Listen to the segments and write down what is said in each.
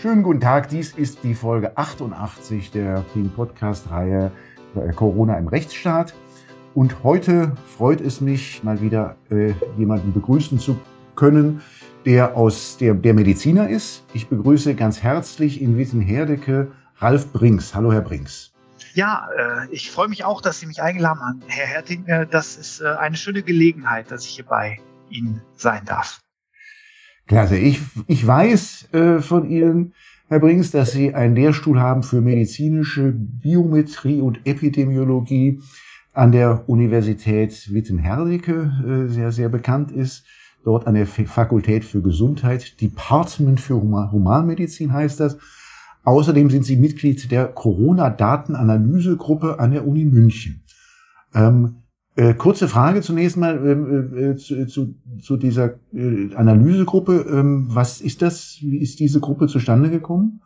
Schönen guten Tag, dies ist die Folge 88 der Podcast-Reihe äh, Corona im Rechtsstaat. Und heute freut es mich, mal wieder äh, jemanden begrüßen zu können, der aus der, der Mediziner ist. Ich begrüße ganz herzlich in Wittenherdecke Ralf Brinks. Hallo, Herr Brinks. Ja, äh, ich freue mich auch, dass Sie mich eingeladen haben, Herr Herting. Äh, das ist eine schöne Gelegenheit, dass ich hier bei Ihnen sein darf. Klasse. Ich, ich weiß äh, von Ihnen, Herr Brinks, dass Sie einen Lehrstuhl haben für medizinische Biometrie und Epidemiologie an der Universität Witten-Herdecke, äh, sehr, sehr bekannt ist. Dort an der Fakultät für Gesundheit, Department für Humanmedizin heißt das. Außerdem sind Sie Mitglied der Corona-Datenanalysegruppe an der Uni München. Ähm, äh, kurze Frage zunächst mal ähm, äh, zu, zu, zu, dieser äh, Analysegruppe. Ähm, was ist das? Wie ist diese Gruppe zustande gekommen?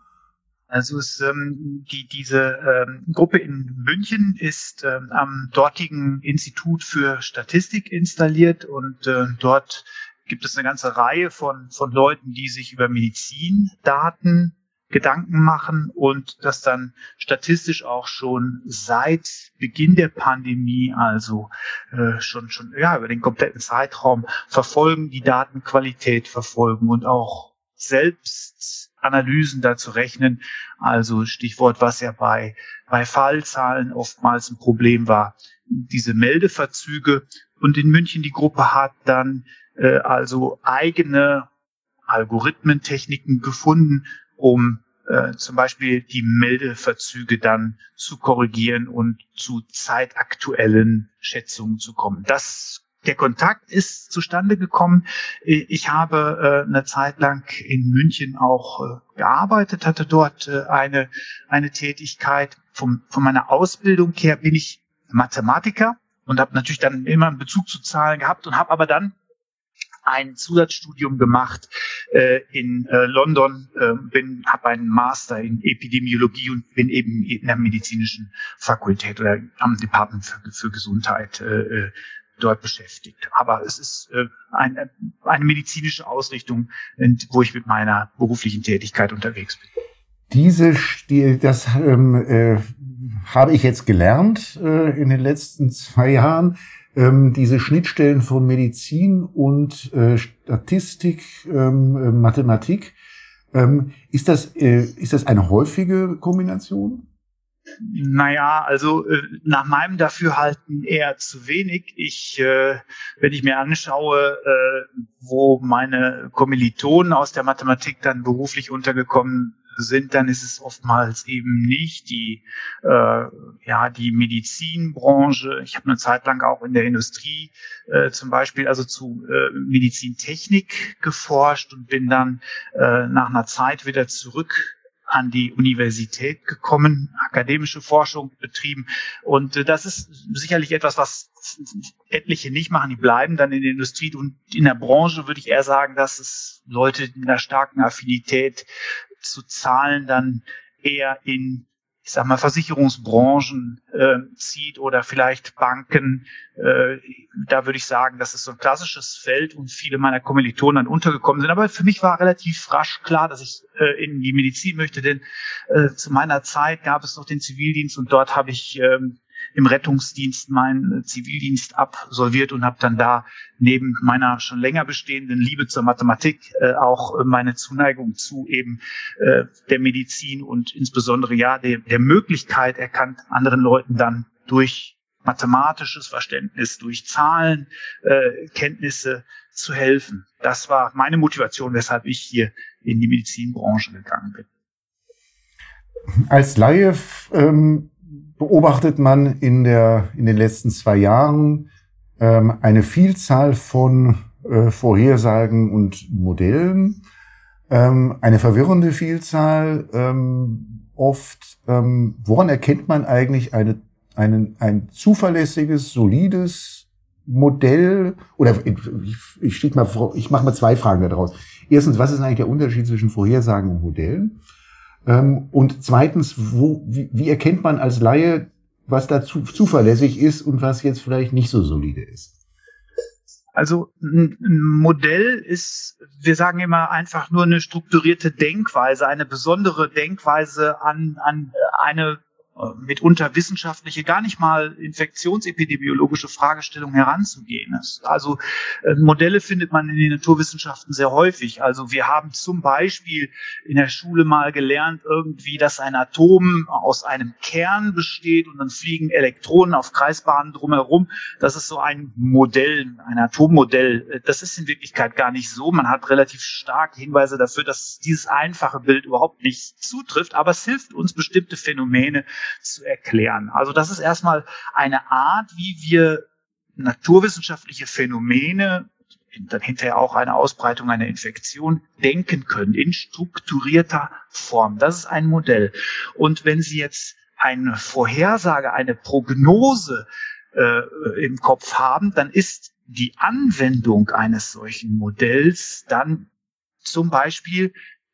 Also es, ähm, die, diese ähm, Gruppe in München ist ähm, am dortigen Institut für Statistik installiert und äh, dort gibt es eine ganze Reihe von, von Leuten, die sich über Medizindaten Gedanken machen und das dann statistisch auch schon seit Beginn der Pandemie, also äh, schon schon ja über den kompletten Zeitraum verfolgen, die Datenqualität verfolgen und auch selbst Analysen dazu rechnen. Also Stichwort, was ja bei bei Fallzahlen oftmals ein Problem war, diese Meldeverzüge. Und in München die Gruppe hat dann äh, also eigene Algorithmentechniken gefunden, um äh, zum Beispiel die Meldeverzüge dann zu korrigieren und zu zeitaktuellen Schätzungen zu kommen. Das der Kontakt ist zustande gekommen. Ich habe äh, eine Zeit lang in München auch äh, gearbeitet, hatte dort äh, eine, eine Tätigkeit. Vom, von meiner Ausbildung her bin ich Mathematiker und habe natürlich dann immer einen Bezug zu Zahlen gehabt und habe aber dann ein Zusatzstudium gemacht äh, in äh, London, äh, bin habe einen Master in Epidemiologie und bin eben in der medizinischen Fakultät oder am Department für, für Gesundheit äh, äh dort beschäftigt. Aber es ist äh, eine, eine medizinische Ausrichtung, wo ich mit meiner beruflichen Tätigkeit unterwegs bin. Diese, die, das ähm, äh, habe ich jetzt gelernt äh, in den letzten zwei Jahren ähm, diese Schnittstellen von Medizin und äh, Statistik, ähm, äh, Mathematik. Ähm, ist, das, äh, ist das eine häufige Kombination? Naja, also äh, nach meinem Dafürhalten eher zu wenig. Ich, äh, wenn ich mir anschaue, äh, wo meine Kommilitonen aus der Mathematik dann beruflich untergekommen sind, dann ist es oftmals eben nicht die, äh, ja, die Medizinbranche. Ich habe eine Zeit lang auch in der Industrie äh, zum Beispiel also zu äh, Medizintechnik geforscht und bin dann äh, nach einer Zeit wieder zurück an die Universität gekommen, akademische Forschung betrieben. Und äh, das ist sicherlich etwas, was etliche nicht machen. Die bleiben dann in der Industrie und in der Branche würde ich eher sagen, dass es Leute in einer starken Affinität zu Zahlen dann eher in ich sag mal, Versicherungsbranchen äh, zieht oder vielleicht Banken. Äh, da würde ich sagen, das ist so ein klassisches Feld und viele meiner Kommilitonen dann untergekommen sind. Aber für mich war relativ rasch klar, dass ich äh, in die Medizin möchte, denn äh, zu meiner Zeit gab es noch den Zivildienst und dort habe ich ähm, im Rettungsdienst meinen Zivildienst absolviert und habe dann da neben meiner schon länger bestehenden Liebe zur Mathematik äh, auch meine Zuneigung zu eben äh, der Medizin und insbesondere ja der, der Möglichkeit erkannt, anderen Leuten dann durch mathematisches Verständnis, durch Zahlen, äh, Kenntnisse zu helfen. Das war meine Motivation, weshalb ich hier in die Medizinbranche gegangen bin. Als Laie ähm, beobachtet man in, der, in den letzten zwei Jahren ähm, eine Vielzahl von äh, Vorhersagen und Modellen, ähm, eine verwirrende Vielzahl. Ähm, oft, ähm, woran erkennt man eigentlich eine, einen, ein zuverlässiges, solides Modell? Oder ich, ich, mal ich mache mal zwei Fragen daraus. Erstens, was ist eigentlich der Unterschied zwischen Vorhersagen und Modellen? Ähm, und zweitens, wo, wie, wie erkennt man als Laie, was da zu, zuverlässig ist und was jetzt vielleicht nicht so solide ist? Also ein Modell ist, wir sagen immer einfach nur eine strukturierte Denkweise, eine besondere Denkweise an, an eine mitunter wissenschaftliche, gar nicht mal infektionsepidemiologische Fragestellungen heranzugehen. Also äh, Modelle findet man in den Naturwissenschaften sehr häufig. Also wir haben zum Beispiel in der Schule mal gelernt, irgendwie, dass ein Atom aus einem Kern besteht und dann fliegen Elektronen auf Kreisbahnen drumherum. Das ist so ein Modell, ein Atommodell. Das ist in Wirklichkeit gar nicht so. Man hat relativ starke Hinweise dafür, dass dieses einfache Bild überhaupt nicht zutrifft, aber es hilft uns, bestimmte Phänomene zu erklären. Also das ist erstmal eine Art, wie wir naturwissenschaftliche Phänomene dann hinterher auch eine Ausbreitung einer Infektion denken können in strukturierter Form. Das ist ein Modell. Und wenn Sie jetzt eine Vorhersage, eine Prognose äh, im Kopf haben, dann ist die Anwendung eines solchen Modells dann zum Beispiel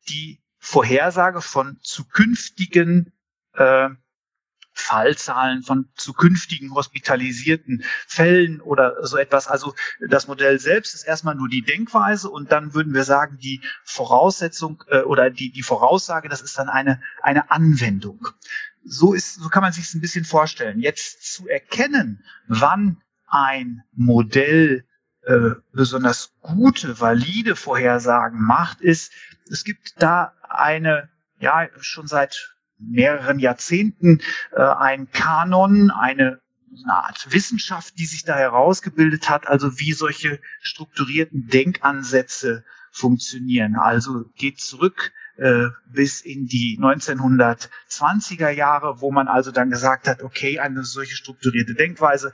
die Vorhersage von zukünftigen äh, Fallzahlen von zukünftigen hospitalisierten Fällen oder so etwas. Also das Modell selbst ist erstmal nur die Denkweise und dann würden wir sagen, die Voraussetzung äh, oder die, die Voraussage, das ist dann eine, eine Anwendung. So ist, so kann man sich es ein bisschen vorstellen. Jetzt zu erkennen, wann ein Modell äh, besonders gute, valide Vorhersagen macht, ist, es gibt da eine, ja, schon seit mehreren Jahrzehnten äh, ein Kanon, eine, eine Art Wissenschaft, die sich da herausgebildet hat, also wie solche strukturierten Denkansätze funktionieren. Also geht zurück äh, bis in die 1920er Jahre, wo man also dann gesagt hat, okay, eine solche strukturierte Denkweise,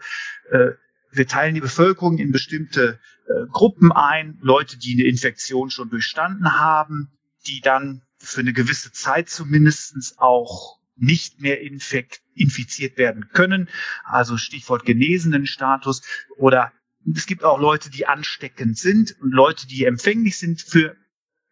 äh, wir teilen die Bevölkerung in bestimmte äh, Gruppen ein, Leute, die eine Infektion schon durchstanden haben, die dann für eine gewisse Zeit zumindestens auch nicht mehr infekt, infiziert werden können. Also Stichwort genesenen Status. Oder es gibt auch Leute, die ansteckend sind und Leute, die empfänglich sind für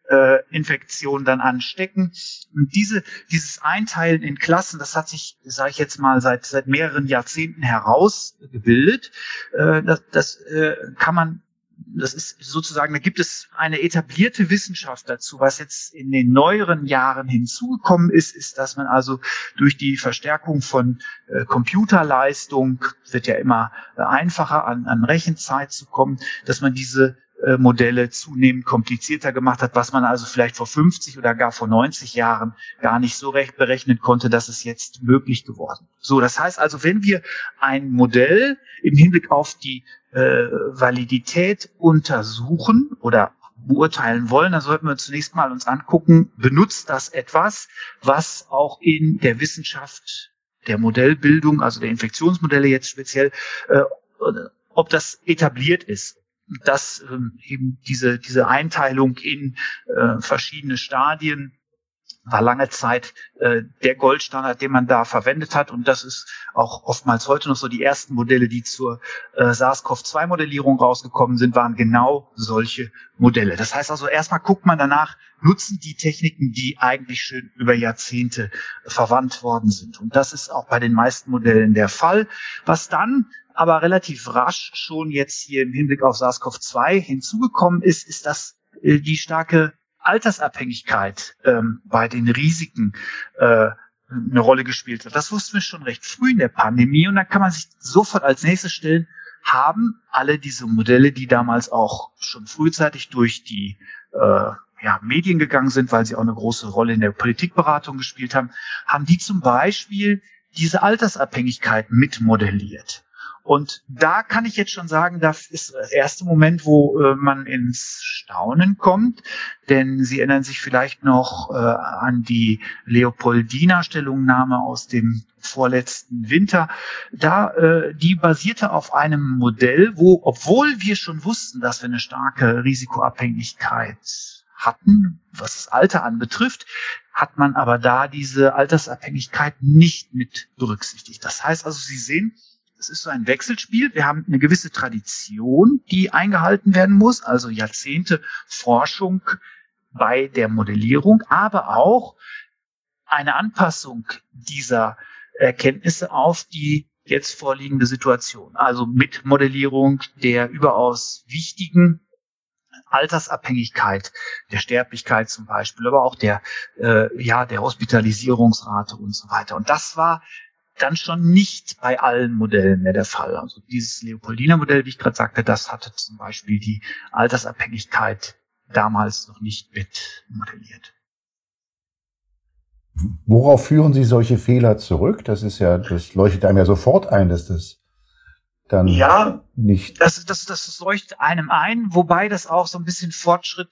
äh, Infektionen dann anstecken. Und diese, dieses Einteilen in Klassen, das hat sich, sage ich jetzt mal, seit, seit mehreren Jahrzehnten herausgebildet. Äh, das das äh, kann man das ist sozusagen, da gibt es eine etablierte Wissenschaft dazu. Was jetzt in den neueren Jahren hinzugekommen ist, ist, dass man also durch die Verstärkung von äh, Computerleistung, wird ja immer äh, einfacher an, an Rechenzeit zu kommen, dass man diese Modelle zunehmend komplizierter gemacht hat, was man also vielleicht vor 50 oder gar vor 90 Jahren gar nicht so recht berechnen konnte, dass es jetzt möglich geworden. So, das heißt also, wenn wir ein Modell im Hinblick auf die äh, Validität untersuchen oder beurteilen wollen, dann sollten wir zunächst mal uns angucken, benutzt das etwas, was auch in der Wissenschaft der Modellbildung, also der Infektionsmodelle jetzt speziell, äh, ob das etabliert ist dass ähm, eben diese, diese Einteilung in äh, verschiedene Stadien war lange Zeit äh, der Goldstandard, den man da verwendet hat. Und das ist auch oftmals heute noch so. Die ersten Modelle, die zur äh, SARS-CoV-2-Modellierung rausgekommen sind, waren genau solche Modelle. Das heißt also, erstmal guckt man danach, nutzen die Techniken, die eigentlich schon über Jahrzehnte verwandt worden sind. Und das ist auch bei den meisten Modellen der Fall. Was dann aber relativ rasch schon jetzt hier im Hinblick auf SARS-CoV-2 hinzugekommen ist, ist, dass äh, die starke Altersabhängigkeit ähm, bei den Risiken äh, eine Rolle gespielt hat. Das wussten wir schon recht früh in der Pandemie und da kann man sich sofort als nächstes stellen, haben alle diese Modelle, die damals auch schon frühzeitig durch die äh, ja, Medien gegangen sind, weil sie auch eine große Rolle in der Politikberatung gespielt haben, haben die zum Beispiel diese Altersabhängigkeit mitmodelliert. Und da kann ich jetzt schon sagen, das ist der erste Moment, wo äh, man ins Staunen kommt, denn Sie erinnern sich vielleicht noch äh, an die Leopoldina-Stellungnahme aus dem vorletzten Winter. Da, äh, die basierte auf einem Modell, wo, obwohl wir schon wussten, dass wir eine starke Risikoabhängigkeit hatten, was das Alter anbetrifft, hat man aber da diese Altersabhängigkeit nicht mit berücksichtigt. Das heißt also, Sie sehen, es ist so ein Wechselspiel. Wir haben eine gewisse Tradition, die eingehalten werden muss, also Jahrzehnte Forschung bei der Modellierung, aber auch eine Anpassung dieser Erkenntnisse auf die jetzt vorliegende Situation. Also mit Modellierung der überaus wichtigen Altersabhängigkeit, der Sterblichkeit zum Beispiel, aber auch der, äh, ja, der Hospitalisierungsrate und so weiter. Und das war dann schon nicht bei allen Modellen mehr der Fall. Also dieses Leopoldiner Modell, wie ich gerade sagte, das hatte zum Beispiel die Altersabhängigkeit damals noch nicht mit modelliert. Worauf führen Sie solche Fehler zurück? Das ist ja, das leuchtet einem ja sofort ein, dass das dann ja, nicht. Das, das, das leuchtet einem ein, wobei das auch so ein bisschen Fortschritt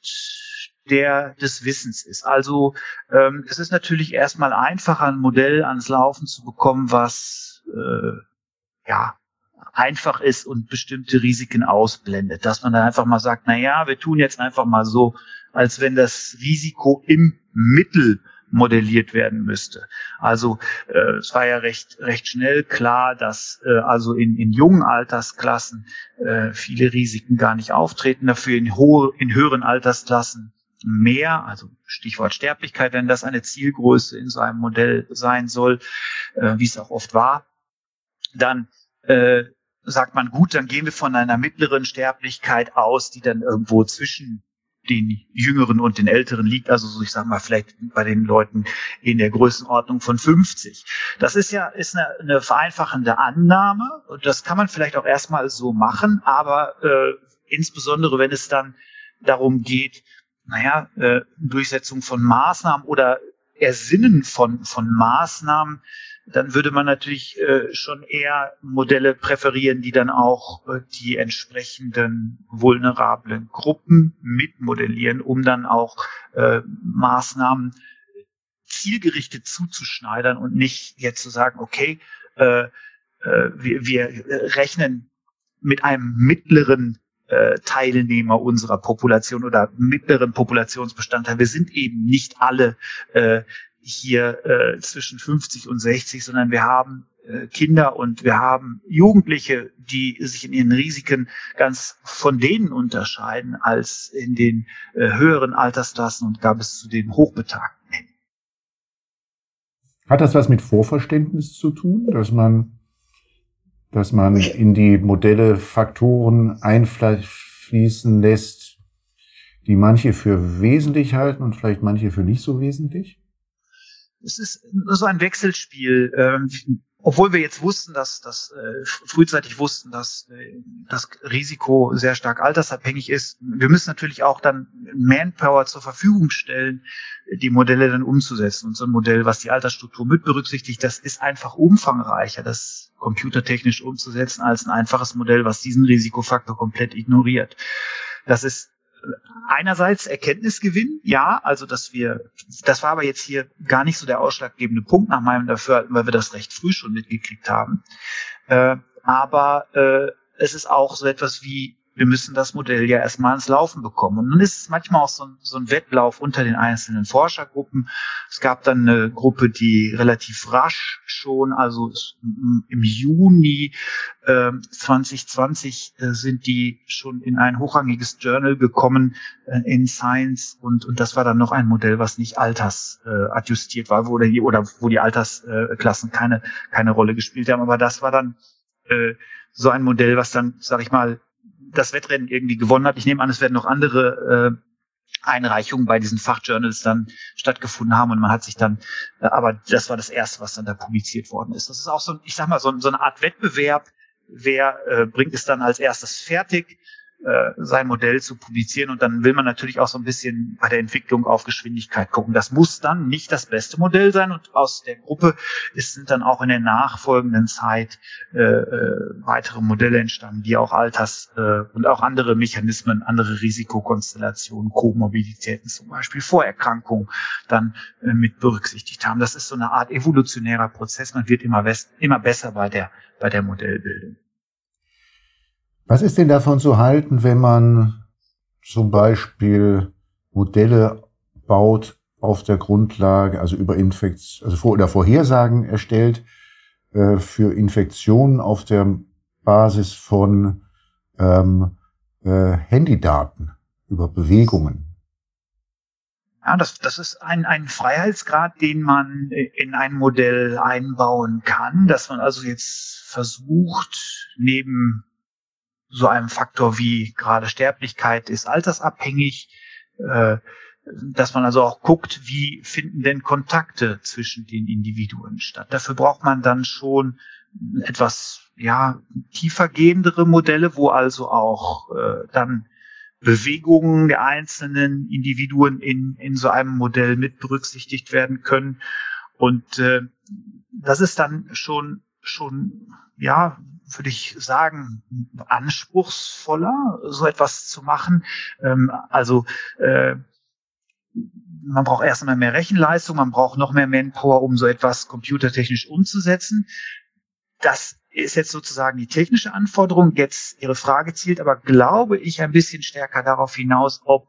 der des Wissens ist. Also ähm, es ist natürlich erstmal einfacher, ein Modell ans Laufen zu bekommen, was äh, ja einfach ist und bestimmte Risiken ausblendet. Dass man dann einfach mal sagt, na ja, wir tun jetzt einfach mal so, als wenn das Risiko im Mittel modelliert werden müsste. Also äh, es war ja recht recht schnell klar, dass äh, also in, in jungen Altersklassen äh, viele Risiken gar nicht auftreten, dafür in hohe in höheren Altersklassen mehr, also Stichwort Sterblichkeit, wenn das eine Zielgröße in so einem Modell sein soll, äh, wie es auch oft war, dann äh, sagt man, gut, dann gehen wir von einer mittleren Sterblichkeit aus, die dann irgendwo zwischen den Jüngeren und den Älteren liegt, also so ich sage mal vielleicht bei den Leuten in der Größenordnung von 50. Das ist ja ist eine, eine vereinfachende Annahme und das kann man vielleicht auch erstmal so machen, aber äh, insbesondere wenn es dann darum geht, naja, äh, Durchsetzung von Maßnahmen oder Ersinnen von, von Maßnahmen, dann würde man natürlich äh, schon eher Modelle präferieren, die dann auch äh, die entsprechenden vulnerablen Gruppen mitmodellieren, um dann auch äh, Maßnahmen zielgerichtet zuzuschneidern und nicht jetzt zu sagen, okay, äh, äh, wir, wir rechnen mit einem mittleren äh, Teilnehmer unserer Population oder mittleren Populationsbestandteil. Wir sind eben nicht alle äh, hier äh, zwischen 50 und 60, sondern wir haben äh, Kinder und wir haben Jugendliche, die sich in ihren Risiken ganz von denen unterscheiden als in den äh, höheren Altersklassen und gab es zu den Hochbetagten. Hat das was mit Vorverständnis zu tun, dass man dass man in die Modelle Faktoren einfließen lässt, die manche für wesentlich halten und vielleicht manche für nicht so wesentlich? Es ist so ein Wechselspiel. Obwohl wir jetzt wussten, dass, dass äh, frühzeitig wussten, dass äh, das Risiko sehr stark altersabhängig ist, wir müssen natürlich auch dann Manpower zur Verfügung stellen, die Modelle dann umzusetzen. Und so ein Modell, was die Altersstruktur mit berücksichtigt, das ist einfach umfangreicher, das computertechnisch umzusetzen, als ein einfaches Modell, was diesen Risikofaktor komplett ignoriert. Das ist einerseits Erkenntnisgewinn, ja, also dass wir, das war aber jetzt hier gar nicht so der ausschlaggebende Punkt nach meinem Dafürhalten, weil wir das recht früh schon mitgekriegt haben. Äh, aber äh, es ist auch so etwas wie wir müssen das Modell ja erstmal ins Laufen bekommen. Und dann ist es manchmal auch so ein, so ein Wettlauf unter den einzelnen Forschergruppen. Es gab dann eine Gruppe, die relativ rasch schon, also im Juni äh, 2020 äh, sind die schon in ein hochrangiges Journal gekommen äh, in Science und, und das war dann noch ein Modell, was nicht altersadjustiert äh, war, wo, die, oder wo die Altersklassen keine, keine Rolle gespielt haben. Aber das war dann äh, so ein Modell, was dann, sag ich mal, das Wettrennen irgendwie gewonnen hat. Ich nehme an, es werden noch andere äh, Einreichungen bei diesen Fachjournals dann stattgefunden haben und man hat sich dann, äh, aber das war das erste, was dann da publiziert worden ist. Das ist auch so, ich sag mal, so, so eine Art Wettbewerb. Wer äh, bringt es dann als erstes fertig? Äh, sein Modell zu publizieren. Und dann will man natürlich auch so ein bisschen bei der Entwicklung auf Geschwindigkeit gucken. Das muss dann nicht das beste Modell sein. Und aus der Gruppe ist, sind dann auch in der nachfolgenden Zeit äh, äh, weitere Modelle entstanden, die auch Alters äh, und auch andere Mechanismen, andere Risikokonstellationen, Komorbiditäten zum Beispiel, Vorerkrankungen dann äh, mit berücksichtigt haben. Das ist so eine Art evolutionärer Prozess. Man wird immer, immer besser bei der, bei der Modellbildung. Was ist denn davon zu halten, wenn man zum Beispiel Modelle baut auf der Grundlage, also über Infektion, also vor oder Vorhersagen erstellt äh, für Infektionen auf der Basis von ähm, äh, Handydaten über Bewegungen? Ja, das, das ist ein, ein Freiheitsgrad, den man in ein Modell einbauen kann, dass man also jetzt versucht, neben so einem Faktor wie gerade Sterblichkeit ist altersabhängig, äh, dass man also auch guckt, wie finden denn Kontakte zwischen den Individuen statt. Dafür braucht man dann schon etwas ja tiefergehendere Modelle, wo also auch äh, dann Bewegungen der einzelnen Individuen in, in so einem Modell mit berücksichtigt werden können. Und äh, das ist dann schon, schon, ja, würde ich sagen, anspruchsvoller, so etwas zu machen. Ähm, also äh, man braucht erstmal mehr Rechenleistung, man braucht noch mehr Manpower, um so etwas computertechnisch umzusetzen. Das ist jetzt sozusagen die technische Anforderung. Jetzt Ihre Frage zielt aber, glaube ich, ein bisschen stärker darauf hinaus, ob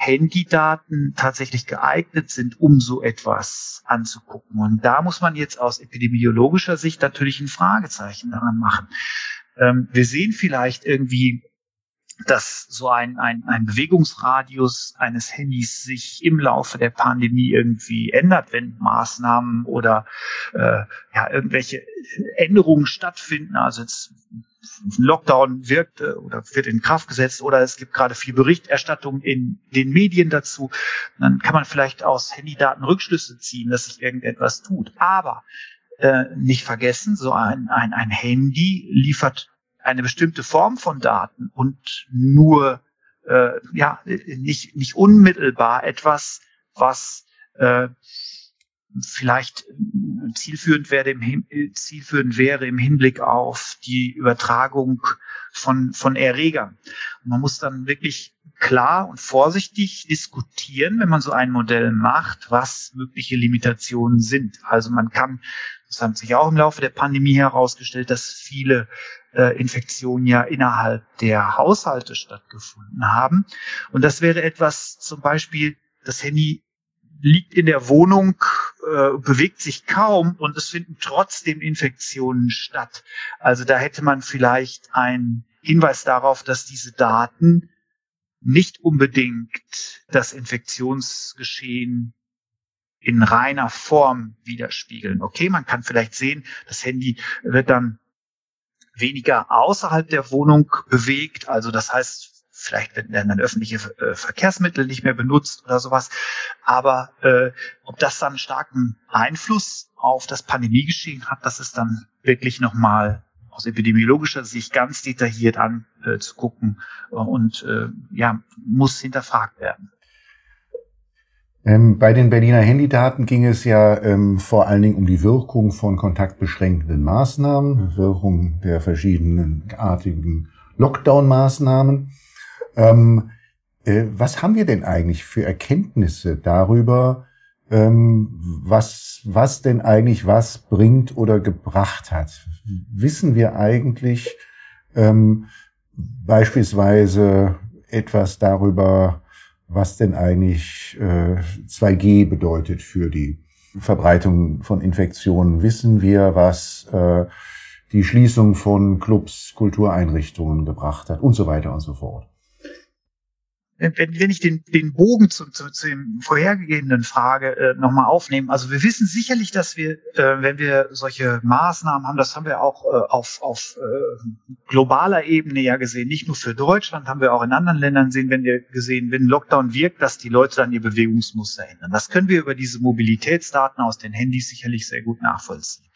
Handydaten tatsächlich geeignet sind, um so etwas anzugucken. Und da muss man jetzt aus epidemiologischer Sicht natürlich ein Fragezeichen daran machen. Ähm, wir sehen vielleicht irgendwie dass so ein, ein, ein Bewegungsradius eines Handys sich im Laufe der Pandemie irgendwie ändert, wenn Maßnahmen oder äh, ja, irgendwelche Änderungen stattfinden. Also jetzt ein Lockdown wirkt äh, oder wird in Kraft gesetzt oder es gibt gerade viel Berichterstattung in den Medien dazu. Dann kann man vielleicht aus Handydaten Rückschlüsse ziehen, dass sich irgendetwas tut. Aber äh, nicht vergessen, so ein, ein, ein Handy liefert eine bestimmte Form von Daten und nur äh, ja nicht nicht unmittelbar etwas, was äh, vielleicht zielführend wäre im zielführend wäre im Hinblick auf die Übertragung von von Erregern. Und man muss dann wirklich klar und vorsichtig diskutieren, wenn man so ein Modell macht, was mögliche Limitationen sind. Also man kann, das haben sich auch im Laufe der Pandemie herausgestellt, dass viele äh, Infektionen ja innerhalb der Haushalte stattgefunden haben. Und das wäre etwas zum Beispiel, das Handy liegt in der Wohnung, äh, bewegt sich kaum und es finden trotzdem Infektionen statt. Also da hätte man vielleicht einen Hinweis darauf, dass diese Daten nicht unbedingt das Infektionsgeschehen in reiner Form widerspiegeln. Okay, man kann vielleicht sehen, das Handy wird dann weniger außerhalb der Wohnung bewegt. Also das heißt, vielleicht werden dann öffentliche äh, Verkehrsmittel nicht mehr benutzt oder sowas. Aber äh, ob das dann starken Einfluss auf das Pandemiegeschehen hat, das ist dann wirklich nochmal aus epidemiologischer Sicht ganz detailliert anzugucken äh, und äh, ja, muss hinterfragt werden. Ähm, bei den Berliner Handydaten ging es ja ähm, vor allen Dingen um die Wirkung von kontaktbeschränkenden Maßnahmen, Wirkung der verschiedenen artigen Lockdown-Maßnahmen. Ähm, äh, was haben wir denn eigentlich für Erkenntnisse darüber, ähm, was, was denn eigentlich was bringt oder gebracht hat? Wissen wir eigentlich ähm, beispielsweise etwas darüber, was denn eigentlich äh, 2G bedeutet für die Verbreitung von Infektionen. Wissen wir, was äh, die Schließung von Clubs, Kultureinrichtungen gebracht hat und so weiter und so fort wenn, wenn ich den, den Bogen zu, zu, zu dem vorhergehenden Frage äh, nochmal aufnehme, also wir wissen sicherlich, dass wir, äh, wenn wir solche Maßnahmen haben, das haben wir auch äh, auf, auf äh, globaler Ebene ja gesehen, nicht nur für Deutschland, haben wir auch in anderen Ländern sehen, wenn wir gesehen, wenn Lockdown wirkt, dass die Leute dann ihr Bewegungsmuster ändern. Das können wir über diese Mobilitätsdaten aus den Handys sicherlich sehr gut nachvollziehen.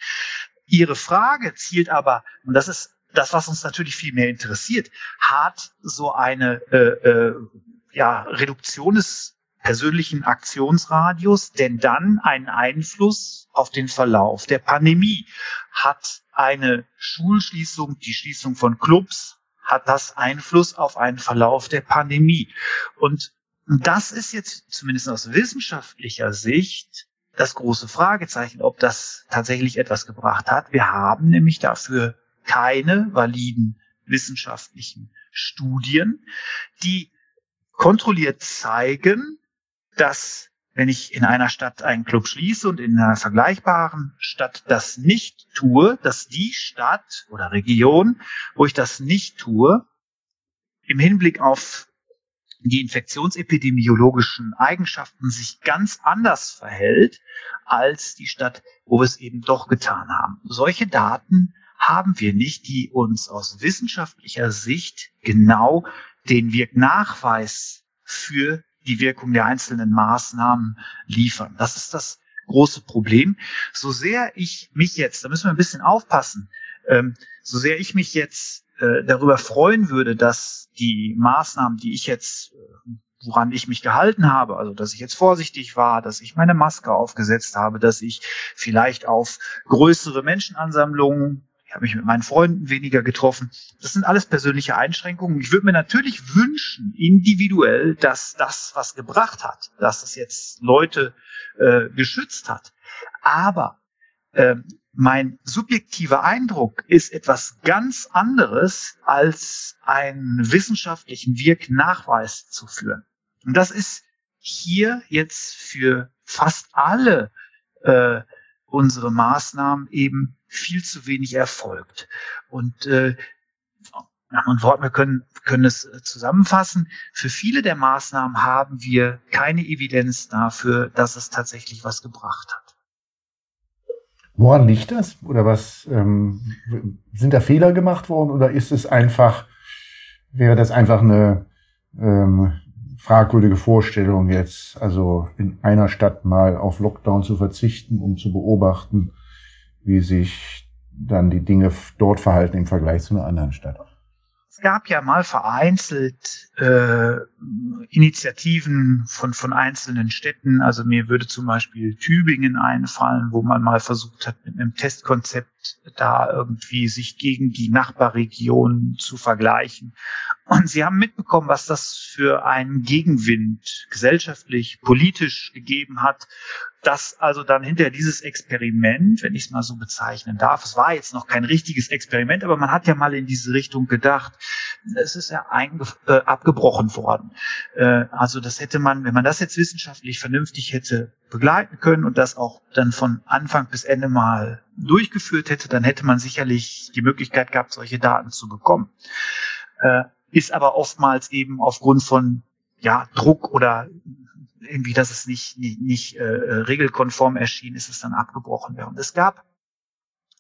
Ihre Frage zielt aber, und das ist das, was uns natürlich viel mehr interessiert, hat so eine äh, äh, ja, Reduktion des persönlichen Aktionsradius denn dann einen Einfluss auf den Verlauf der Pandemie? Hat eine Schulschließung, die Schließung von Clubs, hat das Einfluss auf einen Verlauf der Pandemie? Und das ist jetzt zumindest aus wissenschaftlicher Sicht das große Fragezeichen, ob das tatsächlich etwas gebracht hat. Wir haben nämlich dafür keine validen wissenschaftlichen Studien, die kontrolliert zeigen, dass wenn ich in einer Stadt einen Club schließe und in einer vergleichbaren Stadt das nicht tue, dass die Stadt oder Region, wo ich das nicht tue, im Hinblick auf die infektionsepidemiologischen Eigenschaften sich ganz anders verhält als die Stadt, wo wir es eben doch getan haben. Solche Daten haben wir nicht, die uns aus wissenschaftlicher Sicht genau den Wirknachweis für die Wirkung der einzelnen Maßnahmen liefern. Das ist das große Problem. So sehr ich mich jetzt, da müssen wir ein bisschen aufpassen, ähm, so sehr ich mich jetzt äh, darüber freuen würde, dass die Maßnahmen, die ich jetzt, äh, woran ich mich gehalten habe, also dass ich jetzt vorsichtig war, dass ich meine Maske aufgesetzt habe, dass ich vielleicht auf größere Menschenansammlungen ich habe mich mit meinen Freunden weniger getroffen. Das sind alles persönliche Einschränkungen. Ich würde mir natürlich wünschen, individuell, dass das was gebracht hat, dass es jetzt Leute äh, geschützt hat. Aber ähm, mein subjektiver Eindruck ist etwas ganz anderes, als einen wissenschaftlichen Wirknachweis zu führen. Und das ist hier jetzt für fast alle äh, unsere Maßnahmen eben viel zu wenig erfolgt. Und äh, und Wort, wir können, können es zusammenfassen. Für viele der Maßnahmen haben wir keine Evidenz dafür, dass es tatsächlich was gebracht hat. Woran liegt das? Oder was ähm, sind da Fehler gemacht worden? Oder ist es einfach, wäre das einfach eine ähm, fragwürdige Vorstellung jetzt, also in einer Stadt mal auf Lockdown zu verzichten, um zu beobachten, wie sich dann die Dinge dort verhalten im Vergleich zu einer anderen Stadt? Es gab ja mal vereinzelt äh, Initiativen von, von einzelnen Städten. Also mir würde zum Beispiel Tübingen einfallen, wo man mal versucht hat, mit einem Testkonzept da irgendwie sich gegen die Nachbarregionen zu vergleichen. Und sie haben mitbekommen, was das für einen Gegenwind gesellschaftlich, politisch gegeben hat, dass also dann hinter dieses Experiment, wenn ich es mal so bezeichnen darf, es war jetzt noch kein richtiges Experiment, aber man hat ja mal in diese Richtung gedacht, es ist ja äh, abgebrochen worden. Äh, also das hätte man, wenn man das jetzt wissenschaftlich vernünftig hätte begleiten können und das auch dann von Anfang bis Ende mal durchgeführt hätte, dann hätte man sicherlich die Möglichkeit gehabt, solche Daten zu bekommen. Äh, ist aber oftmals eben aufgrund von ja, Druck oder irgendwie, dass es nicht, nicht, nicht äh, regelkonform erschien, ist es dann abgebrochen werden. Es gab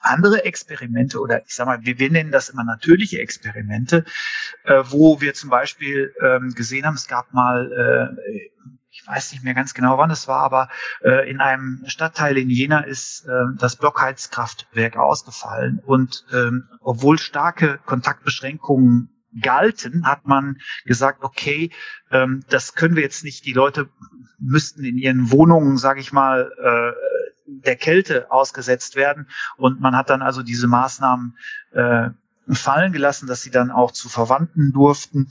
andere Experimente oder ich sag mal, wir, wir nennen das immer natürliche Experimente, äh, wo wir zum Beispiel ähm, gesehen haben, es gab mal, äh, ich weiß nicht mehr ganz genau, wann es war, aber äh, in einem Stadtteil in Jena ist äh, das Blockheizkraftwerk ausgefallen und ähm, obwohl starke Kontaktbeschränkungen galten, hat man gesagt, okay, ähm, das können wir jetzt nicht, die Leute müssten in ihren Wohnungen, sage ich mal, äh, der Kälte ausgesetzt werden. Und man hat dann also diese Maßnahmen äh, fallen gelassen, dass sie dann auch zu Verwandten durften.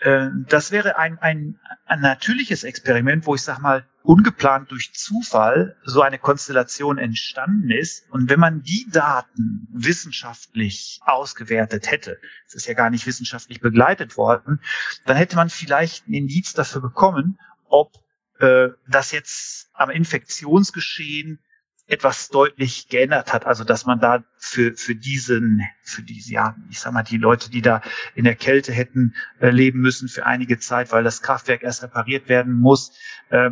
Äh, das wäre ein, ein, ein natürliches Experiment, wo ich sag mal, ungeplant durch Zufall so eine Konstellation entstanden ist. Und wenn man die Daten wissenschaftlich ausgewertet hätte, es ist ja gar nicht wissenschaftlich begleitet worden, dann hätte man vielleicht ein Indiz dafür bekommen, ob äh, das jetzt am Infektionsgeschehen etwas deutlich geändert hat. Also dass man da für, für diesen, für diese, ja, ich sag mal, die Leute, die da in der Kälte hätten äh, leben müssen für einige Zeit, weil das Kraftwerk erst repariert werden muss, äh,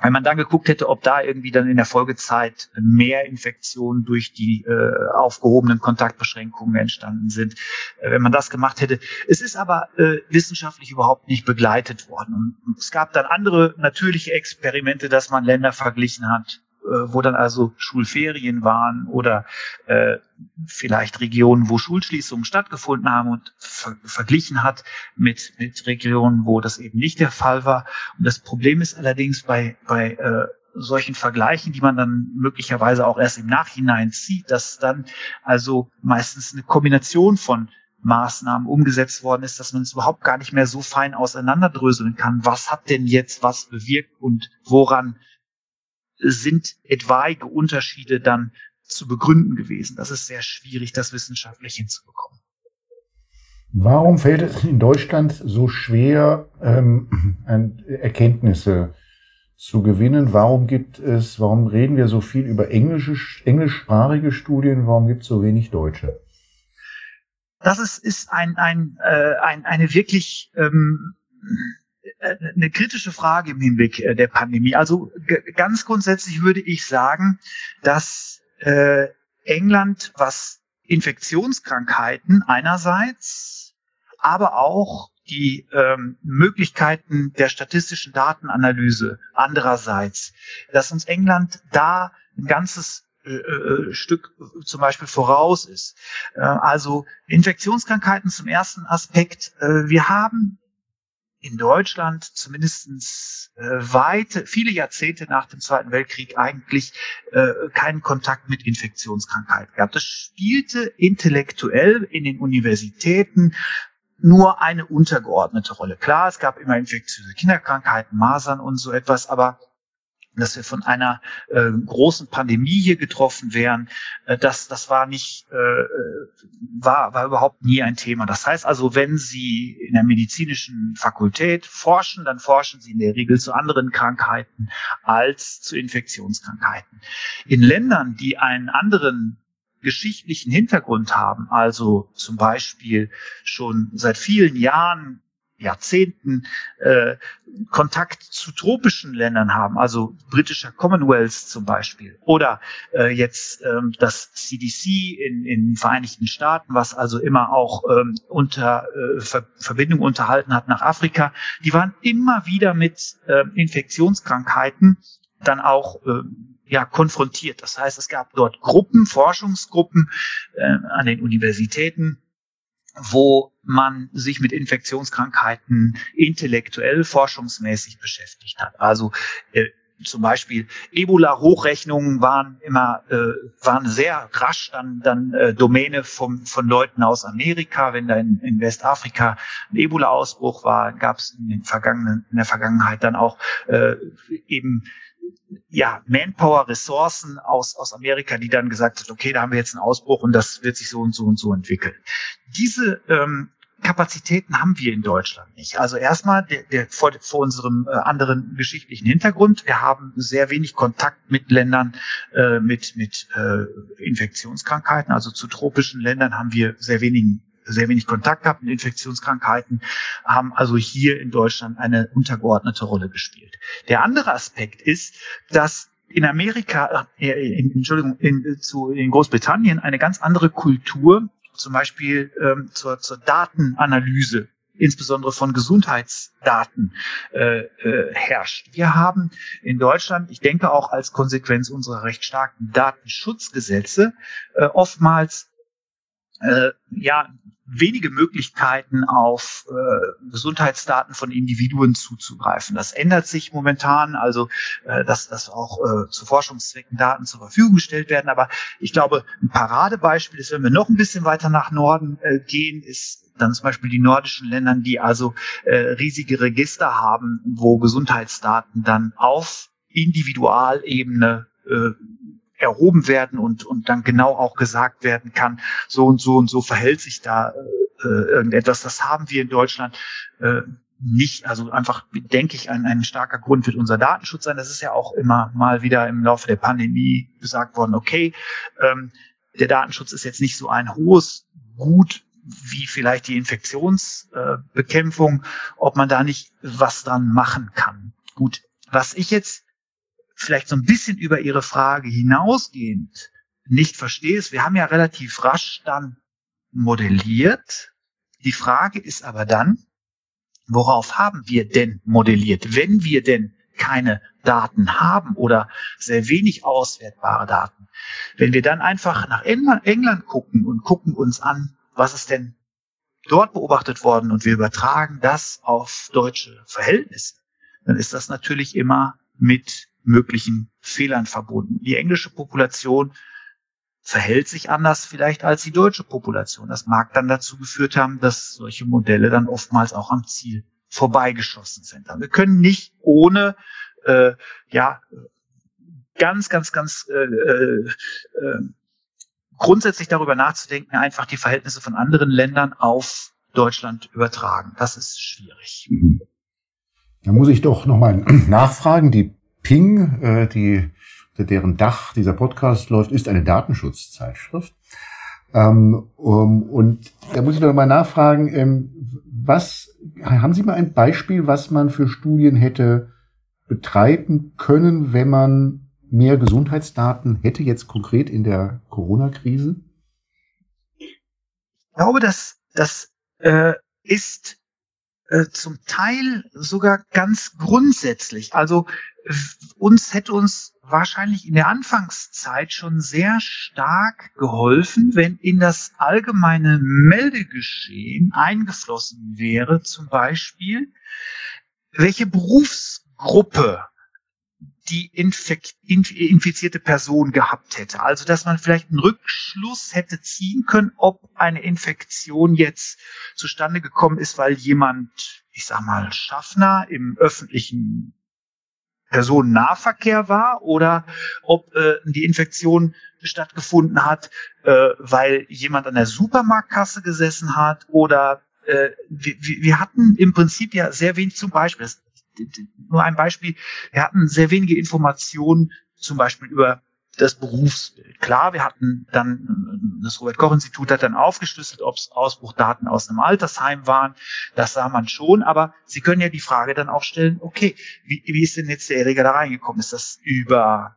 wenn man dann geguckt hätte, ob da irgendwie dann in der Folgezeit mehr Infektionen durch die äh, aufgehobenen Kontaktbeschränkungen entstanden sind, äh, wenn man das gemacht hätte. Es ist aber äh, wissenschaftlich überhaupt nicht begleitet worden. Und es gab dann andere natürliche Experimente, dass man Länder verglichen hat, wo dann also Schulferien waren oder äh, vielleicht Regionen, wo Schulschließungen stattgefunden haben und ver verglichen hat mit, mit Regionen, wo das eben nicht der Fall war. Und das Problem ist allerdings bei, bei äh, solchen Vergleichen, die man dann möglicherweise auch erst im Nachhinein zieht, dass dann also meistens eine Kombination von Maßnahmen umgesetzt worden ist, dass man es überhaupt gar nicht mehr so fein auseinanderdröseln kann. Was hat denn jetzt was bewirkt und woran sind etwaige Unterschiede dann zu begründen gewesen. Das ist sehr schwierig, das wissenschaftlich hinzubekommen. Warum fällt es in Deutschland so schwer, ähm, Erkenntnisse zu gewinnen? Warum gibt es, warum reden wir so viel über englische, englischsprachige Studien? Warum gibt es so wenig deutsche? Das ist, ist ein, ein, äh, ein, eine wirklich ähm, äh, eine kritische Frage im Hinblick äh, der Pandemie. Also ganz grundsätzlich würde ich sagen, dass äh, England, was Infektionskrankheiten einerseits, aber auch die ähm, Möglichkeiten der statistischen Datenanalyse andererseits, dass uns England da ein ganzes äh, äh Stück zum Beispiel voraus ist. Äh, also Infektionskrankheiten zum ersten Aspekt. Äh, wir haben in Deutschland zumindest äh, weite, viele Jahrzehnte nach dem Zweiten Weltkrieg eigentlich äh, keinen Kontakt mit Infektionskrankheiten gehabt. Das spielte intellektuell in den Universitäten nur eine untergeordnete Rolle. Klar, es gab immer infektiöse Kinderkrankheiten, Masern und so etwas, aber dass wir von einer äh, großen Pandemie hier getroffen wären, äh, das, das war nicht, äh, äh, war, war überhaupt nie ein Thema. Das heißt also, wenn Sie in der medizinischen Fakultät forschen, dann forschen Sie in der Regel zu anderen Krankheiten als zu Infektionskrankheiten. In Ländern, die einen anderen geschichtlichen Hintergrund haben, also zum Beispiel schon seit vielen Jahren Jahrzehnten äh, Kontakt zu tropischen Ländern haben, also britischer Commonwealth zum Beispiel, oder äh, jetzt ähm, das CDC in, den Vereinigten Staaten, was also immer auch ähm, unter äh, Ver Verbindung unterhalten hat nach Afrika, die waren immer wieder mit äh, Infektionskrankheiten dann auch äh, ja konfrontiert. Das heißt, es gab dort Gruppen, Forschungsgruppen äh, an den Universitäten, wo man sich mit Infektionskrankheiten intellektuell, forschungsmäßig beschäftigt hat. Also äh, zum Beispiel Ebola-Hochrechnungen waren immer äh, waren sehr rasch dann dann äh, Domäne vom, von Leuten aus Amerika. Wenn da in, in Westafrika ein Ebola-Ausbruch war, gab es in, den vergangenen, in der Vergangenheit dann auch äh, eben ja, Manpower, Ressourcen aus, aus Amerika, die dann gesagt hat, okay, da haben wir jetzt einen Ausbruch und das wird sich so und so und so entwickeln. Diese ähm, Kapazitäten haben wir in Deutschland nicht. Also erstmal der, der, vor, vor unserem äh, anderen geschichtlichen Hintergrund. Wir haben sehr wenig Kontakt mit Ländern äh, mit, mit äh, Infektionskrankheiten. Also zu tropischen Ländern haben wir sehr wenigen sehr wenig Kontakt gehabt mit Infektionskrankheiten, haben also hier in Deutschland eine untergeordnete Rolle gespielt. Der andere Aspekt ist, dass in Amerika, äh, in, Entschuldigung, in, zu, in Großbritannien eine ganz andere Kultur, zum Beispiel ähm, zur, zur Datenanalyse insbesondere von Gesundheitsdaten äh, äh, herrscht. Wir haben in Deutschland, ich denke auch als Konsequenz unserer recht starken Datenschutzgesetze, äh, oftmals äh, ja wenige Möglichkeiten auf äh, Gesundheitsdaten von Individuen zuzugreifen. Das ändert sich momentan, also äh, dass, dass auch äh, zu Forschungszwecken Daten zur Verfügung gestellt werden. Aber ich glaube, ein Paradebeispiel ist, wenn wir noch ein bisschen weiter nach Norden äh, gehen, ist dann zum Beispiel die nordischen Ländern, die also äh, riesige Register haben, wo Gesundheitsdaten dann auf Individualebene äh, erhoben werden und, und dann genau auch gesagt werden kann, so und so und so verhält sich da äh, irgendetwas. Das haben wir in Deutschland äh, nicht. Also einfach, denke ich, ein, ein starker Grund wird unser Datenschutz sein. Das ist ja auch immer mal wieder im Laufe der Pandemie gesagt worden, okay, ähm, der Datenschutz ist jetzt nicht so ein hohes Gut wie vielleicht die Infektionsbekämpfung, äh, ob man da nicht was dran machen kann. Gut, was ich jetzt vielleicht so ein bisschen über Ihre Frage hinausgehend nicht verstehe, ist, wir haben ja relativ rasch dann modelliert. Die Frage ist aber dann, worauf haben wir denn modelliert, wenn wir denn keine Daten haben oder sehr wenig auswertbare Daten. Wenn wir dann einfach nach England gucken und gucken uns an, was ist denn dort beobachtet worden und wir übertragen das auf deutsche Verhältnisse, dann ist das natürlich immer mit möglichen Fehlern verbunden. Die englische Population verhält sich anders vielleicht als die deutsche Population. Das mag dann dazu geführt haben, dass solche Modelle dann oftmals auch am Ziel vorbeigeschossen sind. Wir können nicht ohne äh, ja ganz, ganz, ganz äh, äh, äh, grundsätzlich darüber nachzudenken, einfach die Verhältnisse von anderen Ländern auf Deutschland übertragen. Das ist schwierig. Da muss ich doch nochmal nachfragen. Die Ping, äh, die, deren Dach dieser Podcast läuft, ist eine Datenschutzzeitschrift. Ähm, um, und da muss ich noch mal nachfragen, ähm, was haben Sie mal ein Beispiel, was man für Studien hätte betreiben können, wenn man mehr Gesundheitsdaten hätte, jetzt konkret in der Corona-Krise? Ich glaube, dass das äh, ist äh, zum Teil sogar ganz grundsätzlich. Also uns hätte uns wahrscheinlich in der Anfangszeit schon sehr stark geholfen, wenn in das allgemeine Meldegeschehen eingeflossen wäre, zum Beispiel, welche Berufsgruppe die infizierte Person gehabt hätte. Also, dass man vielleicht einen Rückschluss hätte ziehen können, ob eine Infektion jetzt zustande gekommen ist, weil jemand, ich sag mal, Schaffner im öffentlichen Personennahverkehr war oder ob äh, die Infektion stattgefunden hat, äh, weil jemand an der Supermarktkasse gesessen hat oder äh, wir, wir hatten im Prinzip ja sehr wenig zum Beispiel, nur ein Beispiel, wir hatten sehr wenige Informationen zum Beispiel über das Berufsbild. Klar, wir hatten dann, das Robert-Koch-Institut hat dann aufgeschlüsselt, ob es Ausbruchdaten aus einem Altersheim waren. Das sah man schon, aber Sie können ja die Frage dann auch stellen, okay, wie, wie ist denn jetzt der Erreger da reingekommen? Ist das über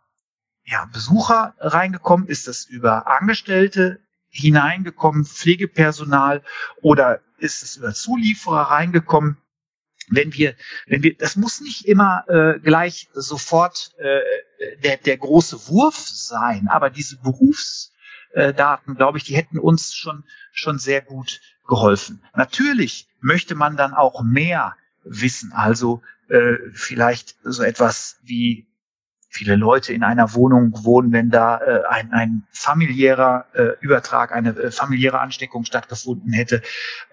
ja, Besucher reingekommen? Ist das über Angestellte hineingekommen, Pflegepersonal oder ist es über Zulieferer reingekommen? Wenn wir, wenn wir, das muss nicht immer äh, gleich sofort äh, der, der große Wurf sein, aber diese Berufsdaten, glaube ich, die hätten uns schon, schon sehr gut geholfen. Natürlich möchte man dann auch mehr wissen, also äh, vielleicht so etwas wie viele Leute in einer Wohnung wohnen, wenn da äh, ein, ein familiärer äh, Übertrag, eine äh, familiäre Ansteckung stattgefunden hätte,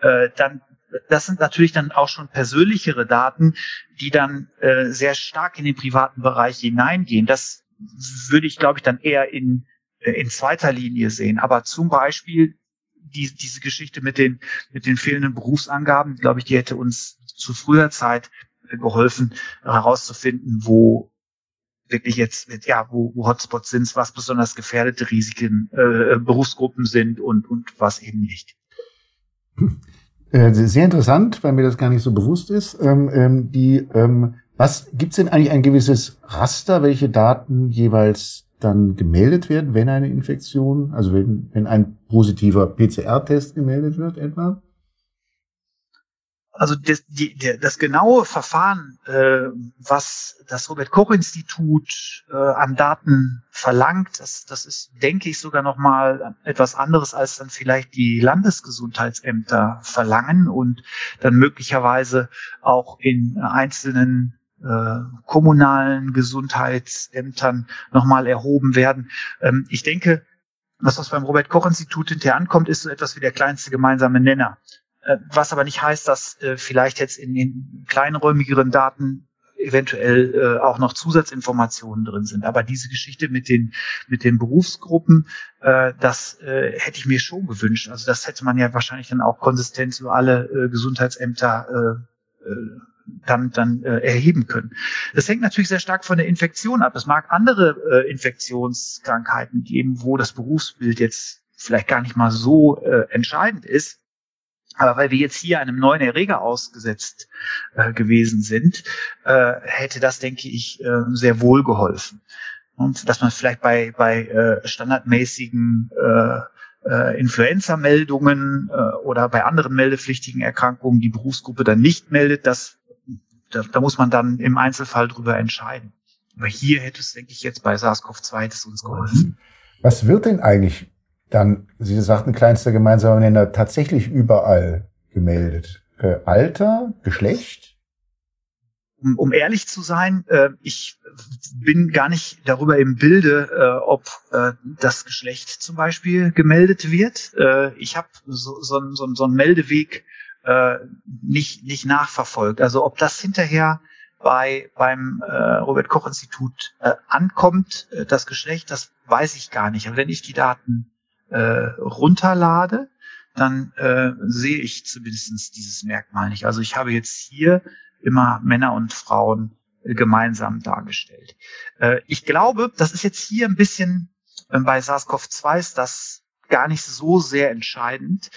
äh, dann das sind natürlich dann auch schon persönlichere Daten, die dann äh, sehr stark in den privaten Bereich hineingehen. Das würde ich, glaube ich, dann eher in, äh, in zweiter Linie sehen. Aber zum Beispiel die, diese Geschichte mit den, mit den fehlenden Berufsangaben, glaube ich, die hätte uns zu früher Zeit äh, geholfen, herauszufinden, wo wirklich jetzt, ja, wo, wo Hotspots sind, was besonders gefährdete Risiken, äh, Berufsgruppen sind und, und was eben nicht. Äh, sehr interessant, weil mir das gar nicht so bewusst ist. Ähm, ähm, die, ähm, was gibt's denn eigentlich ein gewisses Raster, welche Daten jeweils dann gemeldet werden, wenn eine Infektion, also wenn, wenn ein positiver PCR-Test gemeldet wird etwa? Also das, die, das genaue Verfahren, äh, was das Robert Koch Institut äh, an Daten verlangt, das, das ist, denke ich, sogar noch mal etwas anderes als dann vielleicht die Landesgesundheitsämter verlangen und dann möglicherweise auch in einzelnen äh, kommunalen Gesundheitsämtern noch mal erhoben werden. Ähm, ich denke, was was beim Robert Koch Institut hinterher ankommt, ist so etwas wie der kleinste gemeinsame Nenner. Äh, was aber nicht heißt, dass äh, vielleicht jetzt in den kleinräumigeren Daten eventuell äh, auch noch Zusatzinformationen drin sind. Aber diese Geschichte mit den mit den Berufsgruppen, äh, das äh, hätte ich mir schon gewünscht. Also das hätte man ja wahrscheinlich dann auch konsistent über alle äh, Gesundheitsämter äh, äh, dann dann äh, erheben können. Das hängt natürlich sehr stark von der Infektion ab. Es mag andere äh, Infektionskrankheiten geben, wo das Berufsbild jetzt vielleicht gar nicht mal so äh, entscheidend ist. Aber weil wir jetzt hier einem neuen Erreger ausgesetzt äh, gewesen sind, äh, hätte das, denke ich, äh, sehr wohl geholfen. Und dass man vielleicht bei, bei äh, standardmäßigen äh, äh, Influenza-Meldungen äh, oder bei anderen meldepflichtigen Erkrankungen die Berufsgruppe dann nicht meldet, das, da, da muss man dann im Einzelfall drüber entscheiden. Aber hier hätte es, denke ich, jetzt bei SARS-CoV-2 das uns geholfen. Was wird denn eigentlich dann, Sie sagten, kleinster gemeinsamer Nenner, tatsächlich überall gemeldet. Äh, Alter, Geschlecht? Um, um ehrlich zu sein, äh, ich bin gar nicht darüber im Bilde, äh, ob äh, das Geschlecht zum Beispiel gemeldet wird. Äh, ich habe so, so, so, so einen Meldeweg äh, nicht, nicht nachverfolgt. Also ob das hinterher bei beim äh, Robert Koch Institut äh, ankommt, äh, das Geschlecht, das weiß ich gar nicht. Aber wenn ich die Daten äh, runterlade, dann äh, sehe ich zumindest dieses Merkmal nicht. Also ich habe jetzt hier immer Männer und Frauen äh, gemeinsam dargestellt. Äh, ich glaube, das ist jetzt hier ein bisschen äh, bei SARS-CoV-2 ist das gar nicht so sehr entscheidend.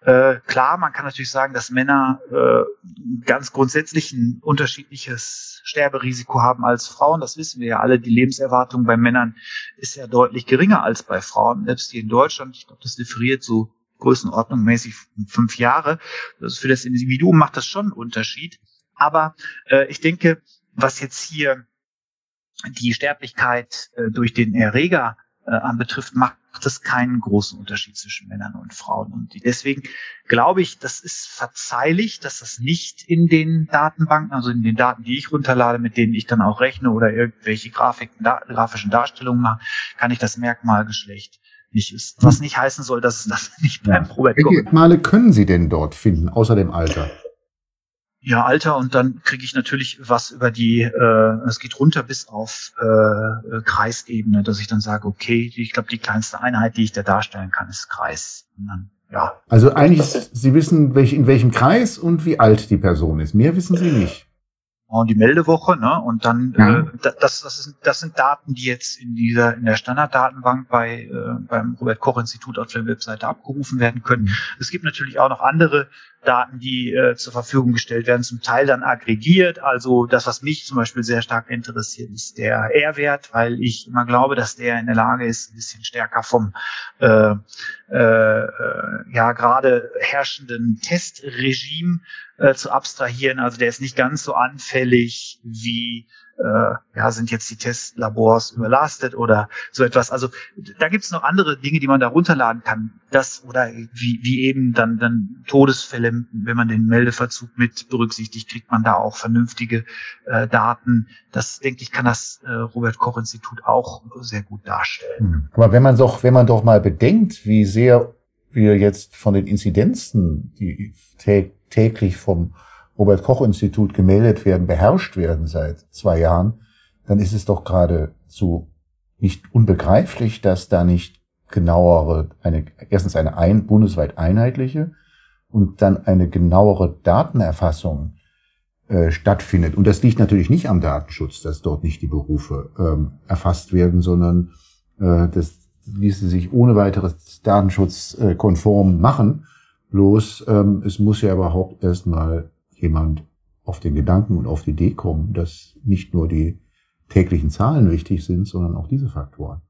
Äh, klar, man kann natürlich sagen, dass Männer äh, ganz grundsätzlich ein unterschiedliches Sterberisiko haben als Frauen. Das wissen wir ja alle. Die Lebenserwartung bei Männern ist ja deutlich geringer als bei Frauen. Selbst hier in Deutschland, ich glaube, das differiert so größenordnungmäßig fünf Jahre. Also für das Individuum macht das schon einen Unterschied. Aber äh, ich denke, was jetzt hier die Sterblichkeit äh, durch den Erreger äh, anbetrifft, macht es keinen großen Unterschied zwischen Männern und Frauen. Und deswegen glaube ich, das ist verzeihlich, dass das nicht in den Datenbanken, also in den Daten, die ich runterlade, mit denen ich dann auch rechne oder irgendwelche Grafiken, da, grafischen Darstellungen mache, kann ich das Merkmalgeschlecht nicht ist. Was nicht heißen soll, dass es das nicht beim ja. Robert Welche Merkmale können Sie denn dort finden, außer dem Alter? Ja, Alter und dann kriege ich natürlich was über die, äh, es geht runter bis auf äh, Kreisebene, dass ich dann sage, okay, ich glaube, die kleinste Einheit, die ich da darstellen kann, ist Kreis. Dann, ja. Also eigentlich, Sie wissen, welch, in welchem Kreis und wie alt die Person ist. Mehr wissen Sie nicht und die Meldewoche, ne? Und dann ja. äh, das, das, ist, das sind Daten, die jetzt in dieser in der Standarddatenbank bei äh, beim Robert Koch Institut auf der Webseite abgerufen werden können. Mhm. Es gibt natürlich auch noch andere Daten, die äh, zur Verfügung gestellt werden, zum Teil dann aggregiert. Also das, was mich zum Beispiel sehr stark interessiert, ist der R-Wert, weil ich immer glaube, dass der in der Lage ist, ein bisschen stärker vom äh, äh, ja gerade herrschenden Testregime äh, zu abstrahieren. Also der ist nicht ganz so anfällig wie äh, ja, sind jetzt die Testlabors überlastet oder so etwas. Also da gibt es noch andere Dinge, die man da runterladen kann. Das oder wie, wie eben dann, dann Todesfälle, wenn man den Meldeverzug mit berücksichtigt, kriegt man da auch vernünftige äh, Daten. Das, denke ich, kann das äh, Robert Koch Institut auch sehr gut darstellen. Hm. Aber wenn man doch, wenn man doch mal bedenkt, wie sehr wir jetzt von den Inzidenzen, die täglich vom Robert Koch Institut gemeldet werden, beherrscht werden seit zwei Jahren, dann ist es doch geradezu nicht unbegreiflich, dass da nicht genauere, eine, erstens eine ein, bundesweit einheitliche und dann eine genauere Datenerfassung äh, stattfindet. Und das liegt natürlich nicht am Datenschutz, dass dort nicht die Berufe ähm, erfasst werden, sondern äh, das ließe sich ohne weiteres datenschutzkonform machen. Bloß ähm, es muss ja überhaupt erstmal jemand auf den Gedanken und auf die Idee kommen, dass nicht nur die täglichen Zahlen wichtig sind, sondern auch diese Faktoren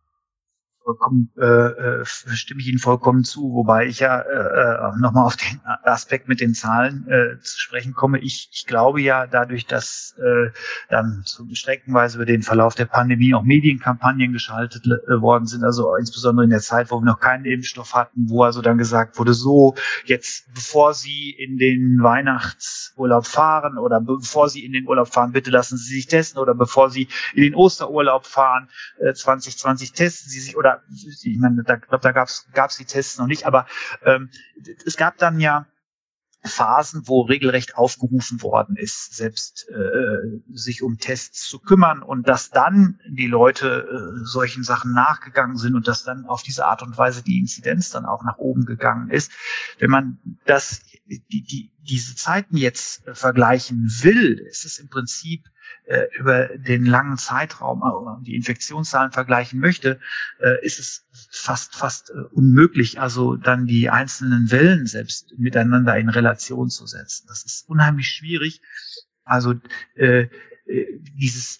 vollkommen, äh, äh, stimme ich Ihnen vollkommen zu, wobei ich ja äh, äh nochmal auf den Aspekt mit den Zahlen äh, zu sprechen komme. Ich, ich glaube ja, dadurch, dass äh, dann so streckenweise über den Verlauf der Pandemie auch Medienkampagnen geschaltet äh, worden sind, also insbesondere in der Zeit, wo wir noch keinen Impfstoff hatten, wo also dann gesagt wurde, so jetzt bevor Sie in den Weihnachtsurlaub fahren oder bevor Sie in den Urlaub fahren, bitte lassen Sie sich testen oder bevor Sie in den Osterurlaub fahren, äh, 2020 testen Sie sich oder ich meine, da glaube, da gab es die Tests noch nicht, aber ähm, es gab dann ja Phasen, wo regelrecht aufgerufen worden ist, selbst äh, sich um Tests zu kümmern und dass dann die Leute äh, solchen Sachen nachgegangen sind und dass dann auf diese Art und Weise die Inzidenz dann auch nach oben gegangen ist. Wenn man das, die, die, diese Zeiten jetzt äh, vergleichen will, ist es im Prinzip äh, über den langen Zeitraum äh, die Infektionszahlen vergleichen möchte, äh, ist es fast fast äh, unmöglich, also dann die einzelnen Wellen selbst miteinander in Relation zu setzen. Das ist unheimlich schwierig. Also äh, äh dieses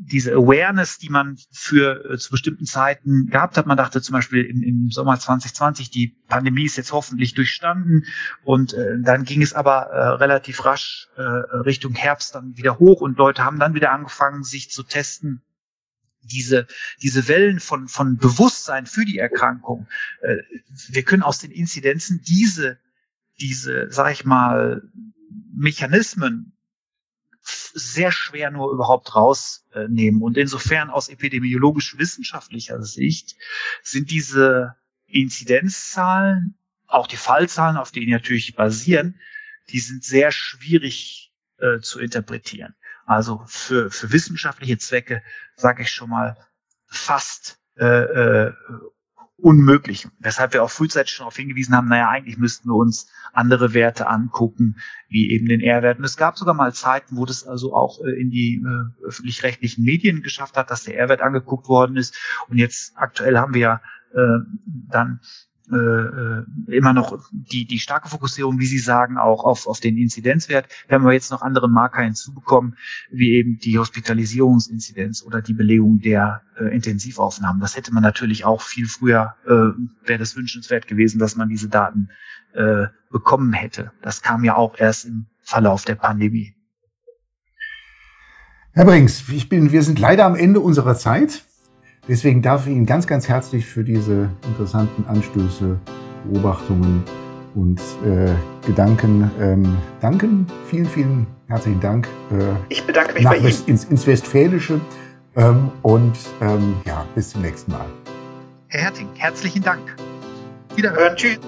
diese Awareness, die man für äh, zu bestimmten Zeiten gehabt hat. Man dachte zum Beispiel im, im Sommer 2020, die Pandemie ist jetzt hoffentlich durchstanden und äh, dann ging es aber äh, relativ rasch äh, Richtung Herbst dann wieder hoch und Leute haben dann wieder angefangen, sich zu testen. Diese, diese Wellen von, von Bewusstsein für die Erkrankung. Äh, wir können aus den Inzidenzen diese, diese, sag ich mal, Mechanismen sehr schwer nur überhaupt rausnehmen. Und insofern aus epidemiologisch-wissenschaftlicher Sicht sind diese Inzidenzzahlen, auch die Fallzahlen, auf denen natürlich basieren, die sind sehr schwierig äh, zu interpretieren. Also für, für wissenschaftliche Zwecke sage ich schon mal fast äh, äh, unmöglich. Weshalb wir auch frühzeitig schon darauf hingewiesen haben, naja, eigentlich müssten wir uns andere Werte angucken, wie eben den R-Wert. Und es gab sogar mal Zeiten, wo das also auch äh, in die äh, öffentlich-rechtlichen Medien geschafft hat, dass der R-Wert angeguckt worden ist. Und jetzt aktuell haben wir ja äh, dann äh, äh, immer noch die, die starke Fokussierung, wie Sie sagen, auch auf, auf den Inzidenzwert. Wir haben aber jetzt noch andere Marker hinzubekommen, wie eben die Hospitalisierungsinzidenz oder die Belegung der äh, Intensivaufnahmen. Das hätte man natürlich auch viel früher, äh, wäre das wünschenswert gewesen, dass man diese Daten äh, bekommen hätte. Das kam ja auch erst im Verlauf der Pandemie. Herr Brings, ich bin, wir sind leider am Ende unserer Zeit. Deswegen darf ich Ihnen ganz, ganz herzlich für diese interessanten Anstöße, Beobachtungen und äh, Gedanken ähm, danken. Vielen, vielen herzlichen Dank. Äh, ich bedanke mich bei Ihnen. Ins, ins Westfälische ähm, und ähm, ja, bis zum nächsten Mal. Herr Herting, herzlichen Dank. Wiederhören. Tschüss.